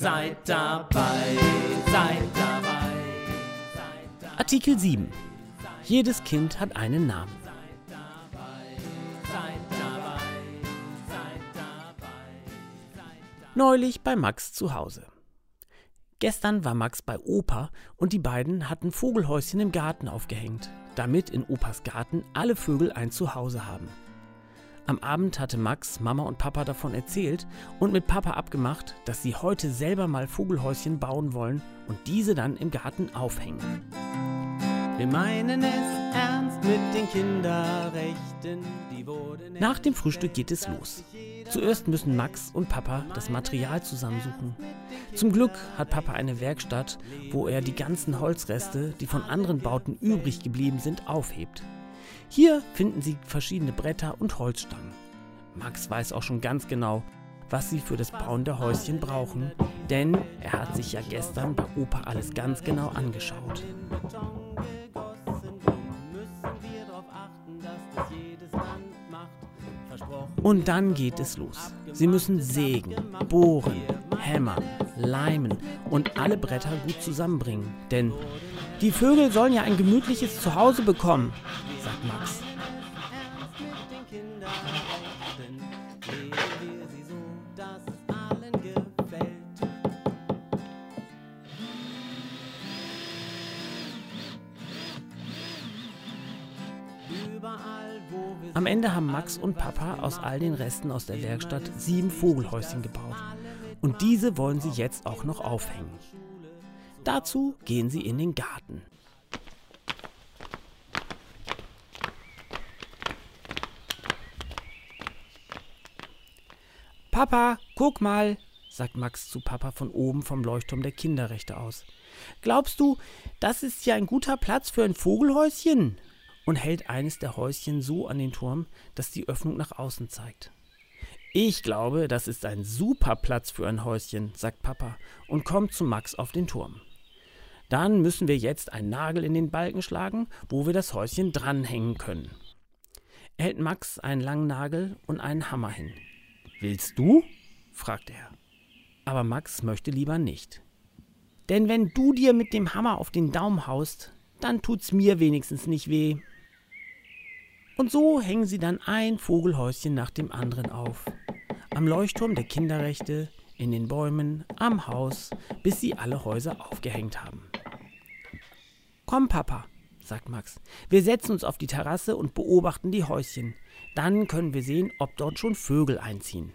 Seid dabei, seid dabei. Artikel 7. Jedes Kind hat einen Namen. Neulich bei Max zu Hause. Gestern war Max bei Opa und die beiden hatten Vogelhäuschen im Garten aufgehängt, damit in Opas Garten alle Vögel ein Zuhause haben. Am Abend hatte Max Mama und Papa davon erzählt und mit Papa abgemacht, dass sie heute selber mal Vogelhäuschen bauen wollen und diese dann im Garten aufhängen. Wir meinen es ernst mit den Kinderrechten, Nach dem Frühstück geht es los. Zuerst müssen Max und Papa das Material zusammensuchen. Zum Glück hat Papa eine Werkstatt, wo er die ganzen Holzreste, die von anderen Bauten übrig geblieben sind, aufhebt. Hier finden sie verschiedene Bretter und Holzstangen. Max weiß auch schon ganz genau, was sie für das Bauen der Häuschen brauchen, denn er hat sich ja gestern bei Opa alles ganz genau angeschaut. Und dann geht es los. Sie müssen sägen, bohren, hämmern, leimen und alle Bretter gut zusammenbringen. Denn die Vögel sollen ja ein gemütliches Zuhause bekommen, sagt Max. Am Ende haben Max und Papa aus all den Resten aus der Werkstatt sieben Vogelhäuschen gebaut. Und diese wollen sie jetzt auch noch aufhängen. Dazu gehen sie in den Garten. Papa, guck mal, sagt Max zu Papa von oben vom Leuchtturm der Kinderrechte aus. Glaubst du, das ist ja ein guter Platz für ein Vogelhäuschen? Und hält eines der Häuschen so an den Turm, dass die Öffnung nach außen zeigt. Ich glaube, das ist ein super Platz für ein Häuschen, sagt Papa und kommt zu Max auf den Turm. Dann müssen wir jetzt einen Nagel in den Balken schlagen, wo wir das Häuschen dranhängen können. Er hält Max einen langen Nagel und einen Hammer hin. Willst du? fragt er. Aber Max möchte lieber nicht. Denn wenn du dir mit dem Hammer auf den Daumen haust, dann tut's mir wenigstens nicht weh. Und so hängen sie dann ein Vogelhäuschen nach dem anderen auf. Am Leuchtturm der Kinderrechte, in den Bäumen, am Haus, bis sie alle Häuser aufgehängt haben. Komm, Papa, sagt Max. Wir setzen uns auf die Terrasse und beobachten die Häuschen. Dann können wir sehen, ob dort schon Vögel einziehen.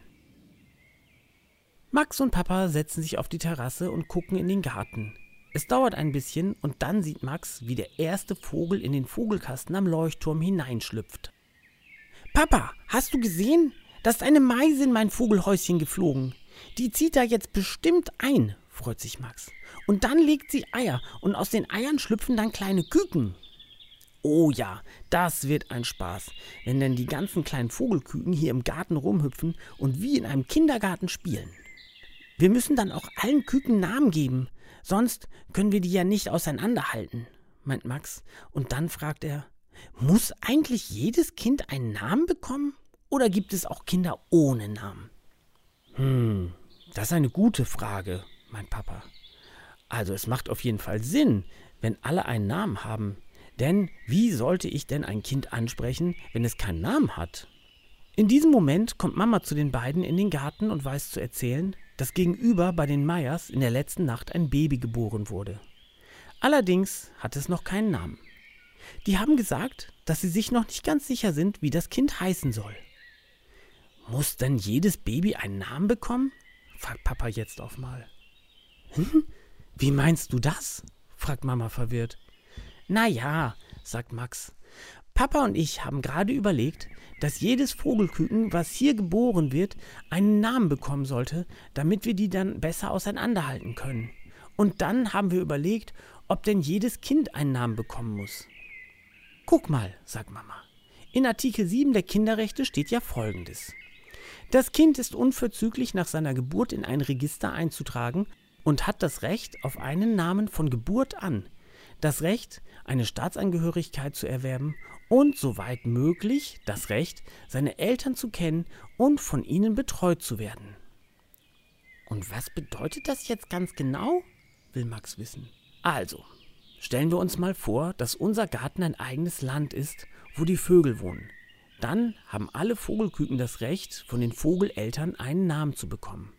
Max und Papa setzen sich auf die Terrasse und gucken in den Garten. Es dauert ein bisschen und dann sieht Max, wie der erste Vogel in den Vogelkasten am Leuchtturm hineinschlüpft. Papa, hast du gesehen? Da ist eine Meise in mein Vogelhäuschen geflogen. Die zieht da jetzt bestimmt ein, freut sich Max. Und dann legt sie Eier und aus den Eiern schlüpfen dann kleine Küken. Oh ja, das wird ein Spaß, wenn denn die ganzen kleinen Vogelküken hier im Garten rumhüpfen und wie in einem Kindergarten spielen. Wir müssen dann auch allen Küken Namen geben, sonst können wir die ja nicht auseinanderhalten, meint Max. Und dann fragt er, muss eigentlich jedes Kind einen Namen bekommen? Oder gibt es auch Kinder ohne Namen? Hm, das ist eine gute Frage, meint Papa. Also es macht auf jeden Fall Sinn, wenn alle einen Namen haben. Denn wie sollte ich denn ein Kind ansprechen, wenn es keinen Namen hat? In diesem Moment kommt Mama zu den beiden in den Garten und weiß zu erzählen, dass gegenüber bei den Meyers in der letzten Nacht ein Baby geboren wurde. Allerdings hat es noch keinen Namen. Die haben gesagt, dass sie sich noch nicht ganz sicher sind, wie das Kind heißen soll. Muss denn jedes Baby einen Namen bekommen? fragt Papa jetzt auf mal. Hm? Wie meinst du das? fragt Mama verwirrt. Na ja, sagt Max. Papa und ich haben gerade überlegt, dass jedes Vogelküken, was hier geboren wird, einen Namen bekommen sollte, damit wir die dann besser auseinanderhalten können. Und dann haben wir überlegt, ob denn jedes Kind einen Namen bekommen muss. Guck mal, sagt Mama. In Artikel 7 der Kinderrechte steht ja folgendes. Das Kind ist unverzüglich nach seiner Geburt in ein Register einzutragen und hat das Recht auf einen Namen von Geburt an, das Recht, eine Staatsangehörigkeit zu erwerben und soweit möglich das Recht, seine Eltern zu kennen und von ihnen betreut zu werden. Und was bedeutet das jetzt ganz genau? will Max wissen. Also, stellen wir uns mal vor, dass unser Garten ein eigenes Land ist, wo die Vögel wohnen. Dann haben alle Vogelküken das Recht, von den Vogeleltern einen Namen zu bekommen.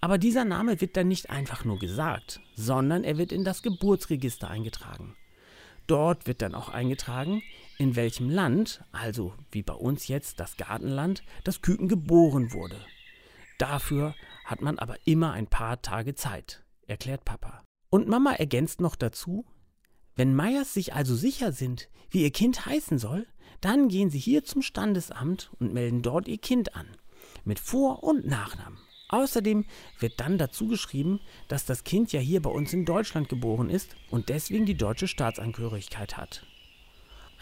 Aber dieser Name wird dann nicht einfach nur gesagt, sondern er wird in das Geburtsregister eingetragen. Dort wird dann auch eingetragen, in welchem Land, also wie bei uns jetzt das Gartenland, das Küken geboren wurde. Dafür hat man aber immer ein paar Tage Zeit, erklärt Papa. Und Mama ergänzt noch dazu, wenn Meyers sich also sicher sind, wie ihr Kind heißen soll, dann gehen sie hier zum Standesamt und melden dort ihr Kind an, mit Vor- und Nachnamen. Außerdem wird dann dazu geschrieben, dass das Kind ja hier bei uns in Deutschland geboren ist und deswegen die deutsche Staatsangehörigkeit hat.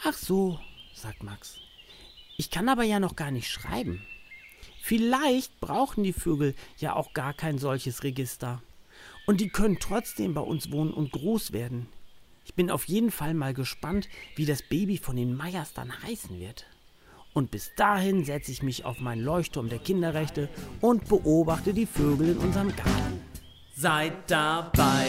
Ach so, sagt Max. Ich kann aber ja noch gar nicht schreiben. Vielleicht brauchen die Vögel ja auch gar kein solches Register. Und die können trotzdem bei uns wohnen und groß werden. Ich bin auf jeden Fall mal gespannt, wie das Baby von den Meyers dann heißen wird. Und bis dahin setze ich mich auf meinen Leuchtturm der Kinderrechte und beobachte die Vögel in unserem Garten. Seid dabei